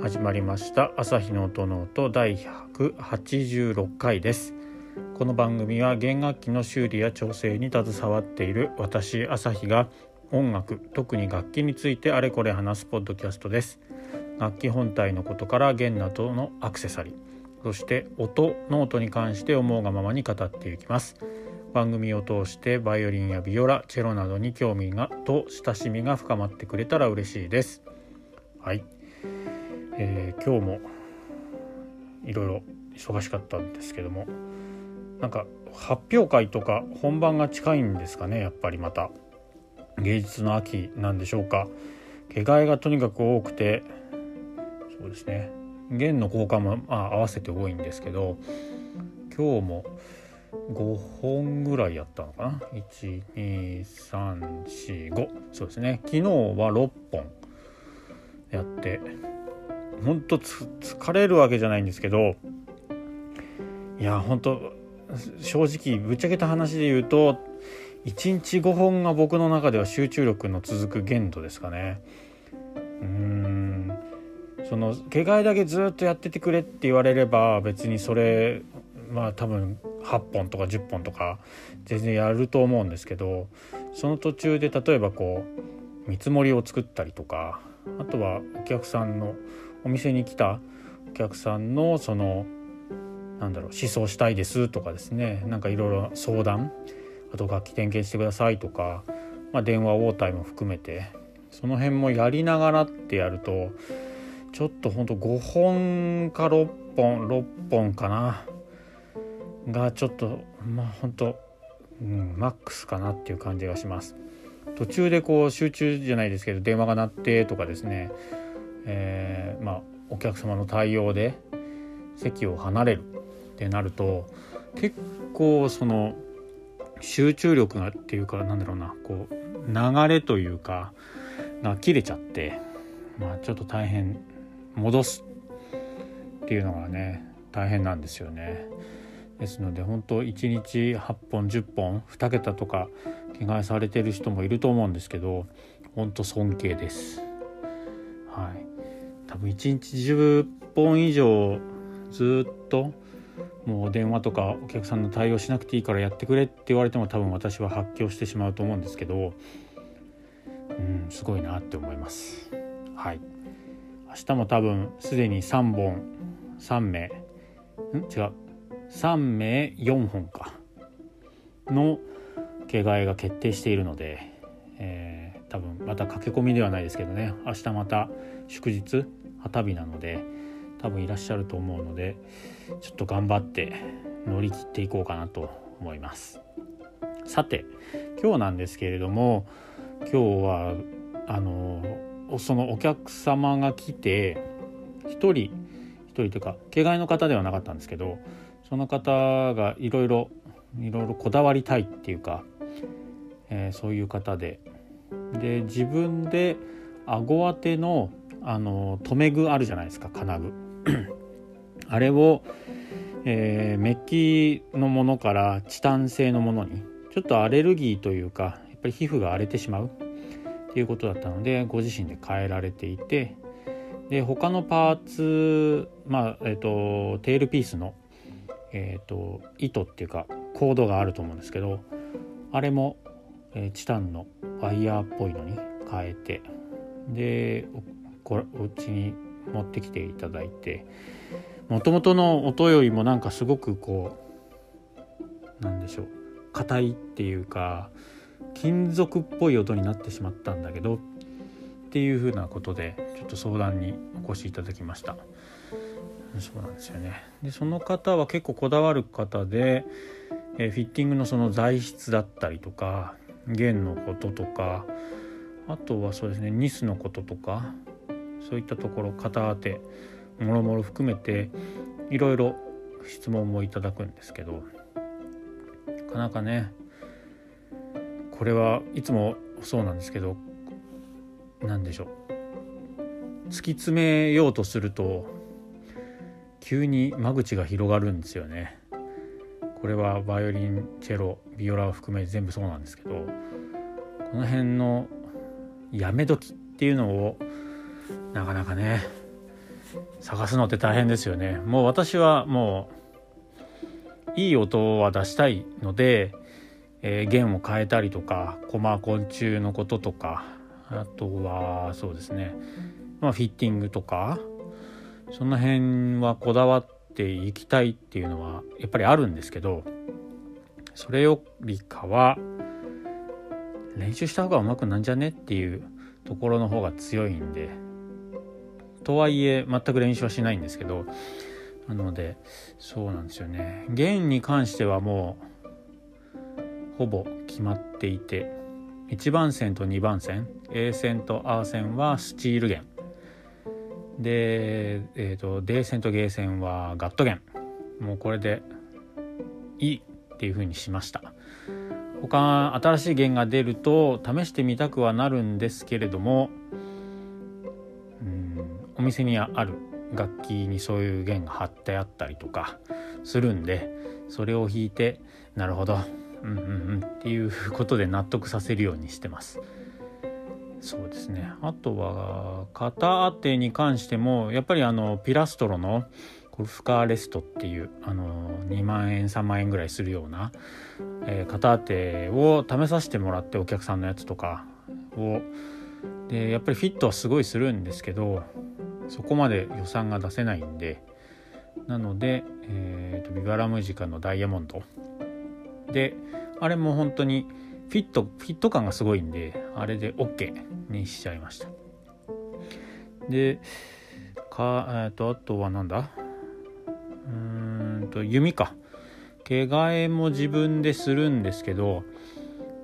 始まりました。朝日の音の音第186回です。この番組は弦楽器の修理や調整に携わっている私朝日が音楽特に楽器についてあれこれ話すポッドキャストです。楽器本体のことから弦などのアクセサリーそして音ノートに関して思うがままに語っていきます。番組を通してバイオリンやビオラチェロなどに興味がと親しみが深まってくれたら嬉しいです。はい、えー、今日もいろいろ忙しかったんですけどもなんか発表会とか本番が近いんですかねやっぱりまた。芸術の秋なんでしょうか。毛替えがとにかく多くてそうですね。弦の交換も、まあ、合わせて多いんですけど今日も5本ぐらいやったのかな。12345そうですね。昨日は6本やってほんと疲れるわけじゃないんですけどいやほんと正直ぶっちゃけた話で言うと1日5本が僕の中では集中力の続く限度ですかね。うん。その毛替えだけずっとやっててくれって言われれば別にそれまあ多分8本とか10本とか全然やると思うんですけどその途中で例えばこう見積もりを作ったりとかあとはお客さんのお店に来たお客さんのそのなんだろう思想したいですとかですねなんかいろいろ相談あと楽器点検してくださいとか、まあ、電話応対も含めてその辺もやりながらってやるとちょっとほんと5本か6本6本かながちょっとまあ本当、うん、マックスかなっていう感じがします。途中でこう集中じゃないですけど電話が鳴ってとかですね、えー、まあお客様の対応で席を離れるってなると結構その集中力がっていうかなんだろうなこう流れというかが切れちゃってまあちょっと大変戻すっていうのがね大変なんですよね。ですので本当1日8本10本2桁とか着替えされてる人もいると思うんですけど本当尊敬です。多分1日10本以上ずっともう電話とかお客さんの対応しなくていいからやってくれって言われても多分私は発狂してしまうと思うんですけどうんすごいなって思います。はい。明日も多分すでに3本3名ん？違う。3名4本か。の毛替えが決定しているので、えー、多分また駆け込みではないですけどね。明日また祝日旗日なので多分いらっしゃると思うのでちょっと頑張って乗り切っていこうかなと思います。さて今日なんですけれども今日はあのそのお客様が来て1人1人というか毛替えの方ではなかったんですけどその方がいろいろいろいろこだわりたいっていうか、えー、そういう方で。で自分で顎当てのあの留め具あるじゃないですか金具。あれを、えー、メッキのものからチタン製のものにちょっとアレルギーというかやっぱり皮膚が荒れてしまうっていうことだったのでご自身で変えられていてで他のパーツまあえっ、ー、とテールピースのえーと、糸っていうかコードがあると思うんですけどあれも、えー、チタンのワイヤーっぽいのに変えてでこお家に持ってきていただいてもともとの音よりもなんかすごくこうなんでしょう硬いっていうか金属っぽい音になってしまったんだけどっていうふうなことでちょっと相談にお越しいただきました。そうなんですよねでその方は結構こだわる方で、え、フィッティングのその材質だったりとか弦のこととかあとはそうですねニスのこととかそういったところ型当てもろもろ含めていろいろ質問もいただくんですけどなかなかねこれはいつもそうなんですけど何でしょう突き詰めようとすると急に間口が広がるんですよね。これはバイオリンチェロビオラを含め全部そうなんですけどこの辺のやめ時っていうのをなかなかね探すのって大変ですよね。もう私はもういい音は出したいので、えー、弦を変えたりとかコマ昆虫のこととかあとはそうですね、まあ、フィッティングとかその辺はこだわっていきたいっていうのはやっぱりあるんですけどそれよりかは練習した方がうまくなんじゃねっていうところの方が強いんでとはいえ全く練習はしないんですけどなのでそうなんですよね。弦に関してはもうほぼ決まっていて1番線と2番線 A 線と A 線はスチール弦。で、えーと、D 線とゲー線はガット弦。もうこれでいいっていう風にしました。他新しい弦が出ると試してみたくはなるんですけれども店にある楽器にそういう弦が貼ってあったりとかするんでそれを弾いてなるほどうんうんうんっていうことで納得させるようにしてます。そうですねあとは型当てに関してもやっぱりあのピラストロのゴルフカーレストっていうあの2万円3万円ぐらいするような、えー、型当てを試させてもらってお客さんのやつとかをでやっぱりフィットはすごいするんですけどそこまで予算が出せないんでなので、えーと、ビバラムジカのダイヤモンド。であれも本当にフィットフィット感がすごいんであれで OK にしちゃいました。でかえっ、ー、とあとはなんだ？うんと弓か。毛替えも自分でするんですけど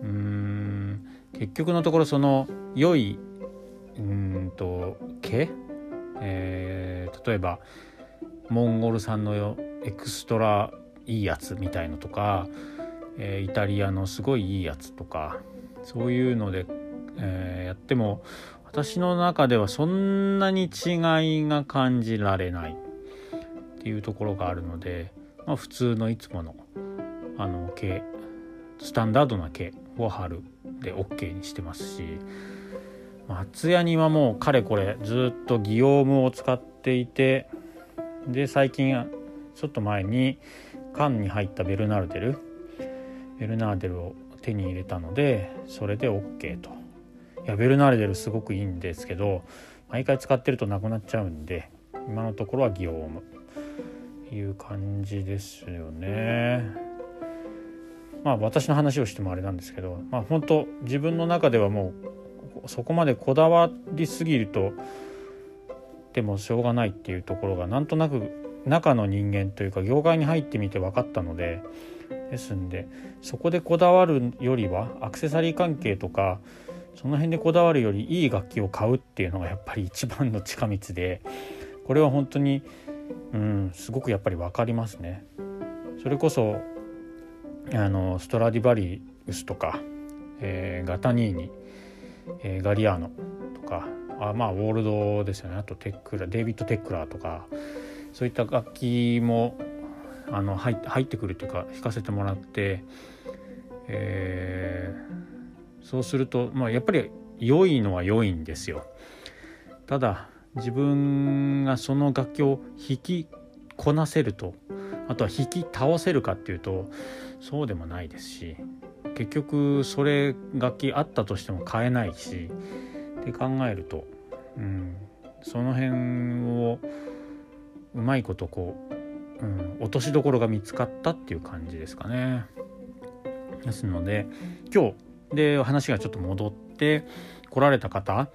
うん結局のところその良いうんと毛、えー、例えばモンゴル産のエクストラいいやつみたいのとかえー、イタリアのすごいいいやつとかそういうので、えー、やっても私の中ではそんなに違いが感じられないっていうところがあるので、まあ、普通のいつものあの毛スタンダードな毛を貼るで OK にしてますし松屋にはもうかれこれずっとギオームを使っていてで最近ちょっと前に缶に入ったベルナルデルベルナーデルを手に入れたのでそれで OK と。いやベルナーデルすごくいいんですけど毎回使ってるとなくなっちゃうんで今のところはギオーム。いう感じですよね。まあ私の話をしてもあれなんですけどまあ本当自分の中ではもうそこまでこだわりすぎるとでもしょうがないっていうところがなんとなく中の人間というか業界に入ってみて分かったのでですんでそこでこだわるよりはアクセサリー関係とかその辺でこだわるよりいい楽器を買うっていうのがやっぱり一番の近道でこれは本当にうんすごくやっぱり分かりますね。それこそあのストラディバリウスとか、えー、ガダニーニ、えー、ガリアーノとかあまあオールドですよねあとテックラデイビッド・テックラーとかそういった楽器もあの入ってくるというか弾かせてもらって、えー、そうすると、まあ、やっぱり良いのは良いんですよ。ただ自分がその楽器を弾きこなせるとあとは弾き倒せるかっていうとそうでもないですし結局それ楽器あったとしても買えないしって考えると、うん、その辺をうまいことこううん、落としどころが見つかったっていう感じですかね。ですので今日で話がちょっと戻って来られた方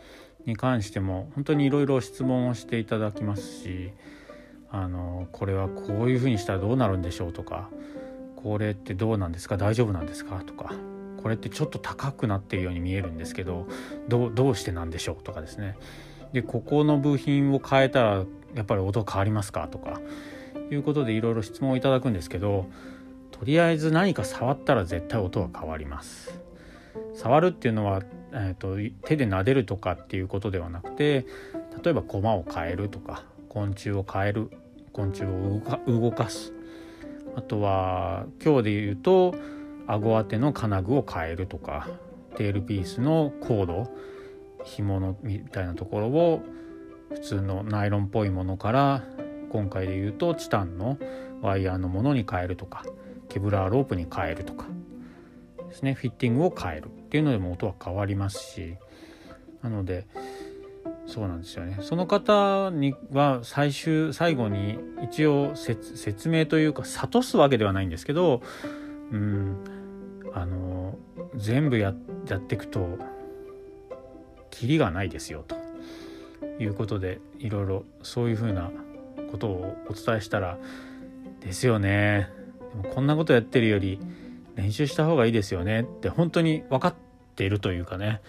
に関しても本当にいろいろ質問をしていただきますしあのこれはこういうふうにしたらどうなるんでしょうとかこれってどうなんですか？大丈夫なんですか？とかこれってちょっと高くなってるように見えるんですけどどうしてなんでしょう？とかですね。でここの部品を変えたらやっぱり音変わりますか？とかいうことでいろいろ質問をいただくんですけどとりあえず何か触ったら絶対音は変わります。触るっていうのは、えーと、手で撫でるとかっていうことではなくて例えば駒を変えるとか昆虫を変える昆虫を動かすあとは今日で言うと顎当ての金具を変えるとかテールピースのコード紐のみたいなところを普通のナイロンっぽいものから今回で言うとチタンのワイヤーのものに変えるとかケブラーロープに変えるとかですねフィッティングを変えるっていうのでも音は変わりますしなのでそうなんですよね。その方には最終最後に一応説明というか諭すわけではないんですけどうんあの全部ややっていくとキリがないですよと。いうことでいろいろそういうふうなことをお伝えしたらですよね。でもこんなことやってるより練習した方がいいですよね。って本当に分かっているというかね。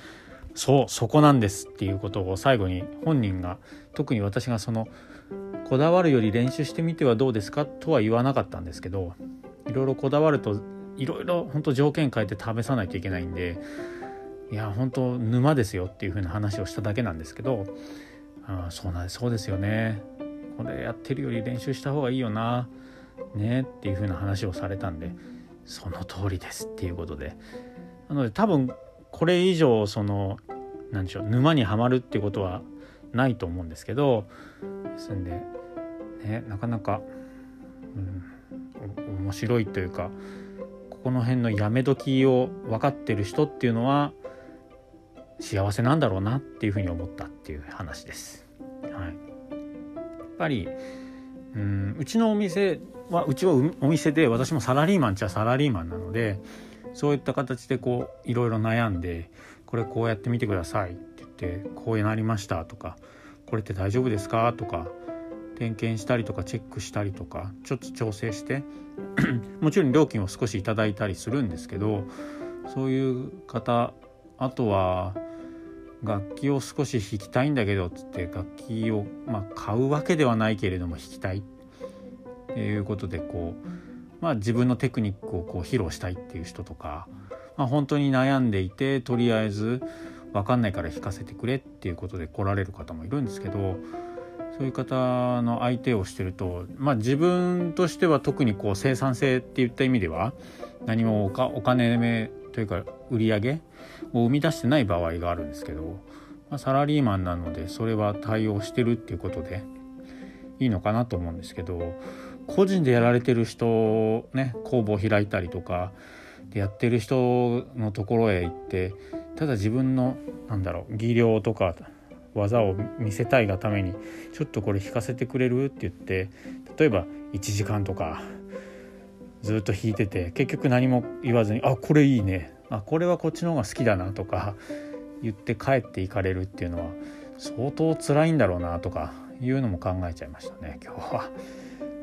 そうそこなんですっていうことを最後に本人が特に私がそのこだわるより練習してみてはどうですかとは言わなかったんですけどいろいろこだわるといろいろ本当条件変えて試さないといけないんでいや本当沼ですよっていう風な話をしただけなんですけどあそうなんそうですよね。これやってるより練習した方がいいよなねっていう風な話をされたんでその通りですっていうことで。なので多分これ以上その何でしょう沼にはまるってことはないと思うんですけどですんで、ね、なかなか、うん、面白いというかここの辺のやめ時を分かってる人っていうのは幸せなんだろうなっていうふうに思ったっていう話です。はい、やっぱりうんうちのお店はうちはお店で私もサラリーマンっちゃサラリーマンなのでそういった形でこういろいろ悩んでこれこうやってみてくださいって言ってこうなりましたとかこれって大丈夫ですかとか点検したりとかチェックしたりとかちょっと調整して もちろん料金を少しいただいたりするんですけどそういう方あとは楽器を少し弾きたいんだけどっつって楽器を、まあ、買うわけではないけれども弾きたいっていうことでこう、まあ、自分のテクニックをこう披露したいっていう人とか、まあ、本当に悩んでいてとりあえず分かんないから弾かせてくれっていうことで来られる方もいるんですけどそういう方の相手をしてると、まあ、自分としては特にこう生産性っていった意味では何もお金目というか売り上げを生み出してない場合があるんですけど、まあ、サラリーマンなのでそれは対応してるっていうことでいいのかなと思うんですけど個人でやられてる人ね工房開いたりとかでやってる人のところへ行ってただ自分のなんだろう技量とか技を見せたいがためにちょっとこれ弾かせてくれる？って言って例えば1時間とかずっと弾いてて結局何も言わずに「あこれいいねあこれはこっちの方が好きだな」とか言って帰っていかれるっていうのは相当辛いんだろうなとかいうのも考えちゃいましたね今日は。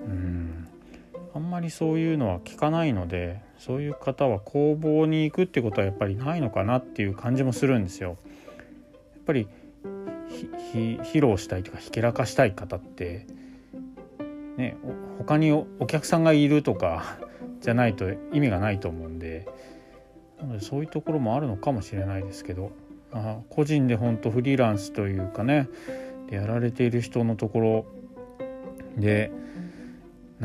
うんあんまりそういうのは聞かないのでそういう方は工房に行くってことはやっぱりないのかなっていう感じもするんですよ。やっぱり披露したいとかひけらかしたい方ってね他にお客さんがいるとかじゃないと意味がないと思うんでなのでそういうところもあるのかもしれないですけどあ個人で本当フリーランスというかねでやられている人のところで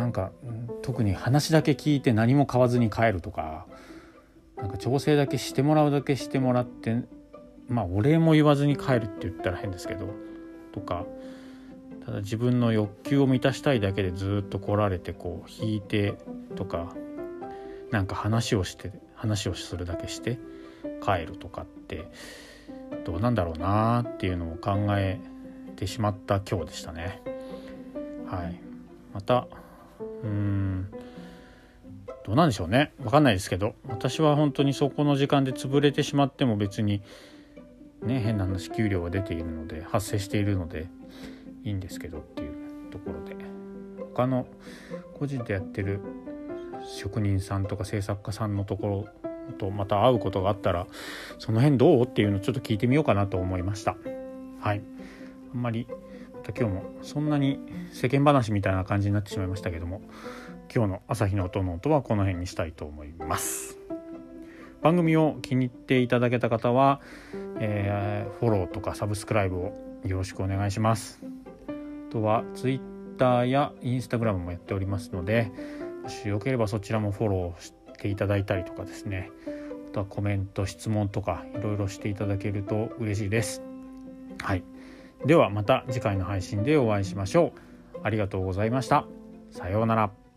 なんか特に話だけ聞いて何も買わずに帰るとかなんか調整だけしてもらうだけしてもらってまあお礼も言わずに帰るって言ったら変ですけどとかただ自分の欲求を満たしたいだけでずっと来られてこう弾いてとかなんか話をして話をするだけして帰るとかってどうなんだろうなっていうのを考えてしまった今日でしたね。はい、またうん。どうなんでしょうね。分かんないですけど。私は本当にそこの時間で潰れてしまっても別にね変な話給料が出ているので発生しているのでいいんですけどっていうところで。他の個人でやってる職人さんとか制作家さんのところとまた会うことがあったらその辺どう？っていうのをちょっと聞いてみようかなと思いました。はい。あんまりた今日もそんなに世間話みたいな感じになってしまいましたけども今日の朝日の音の音はこの辺にしたいと思います。番組を気に入っていただけた方は、えー、フォローとかサブスクライブをよろしくお願いします。あとは Twitter や Instagram もやっておりますのでもしよければそちらもフォローしていただいたりとかですね。あとはコメント質問とかいろいろしていただけると嬉しいです。はい。ではまた次回の配信でお会いしましょう。ありがとうございました。さようなら。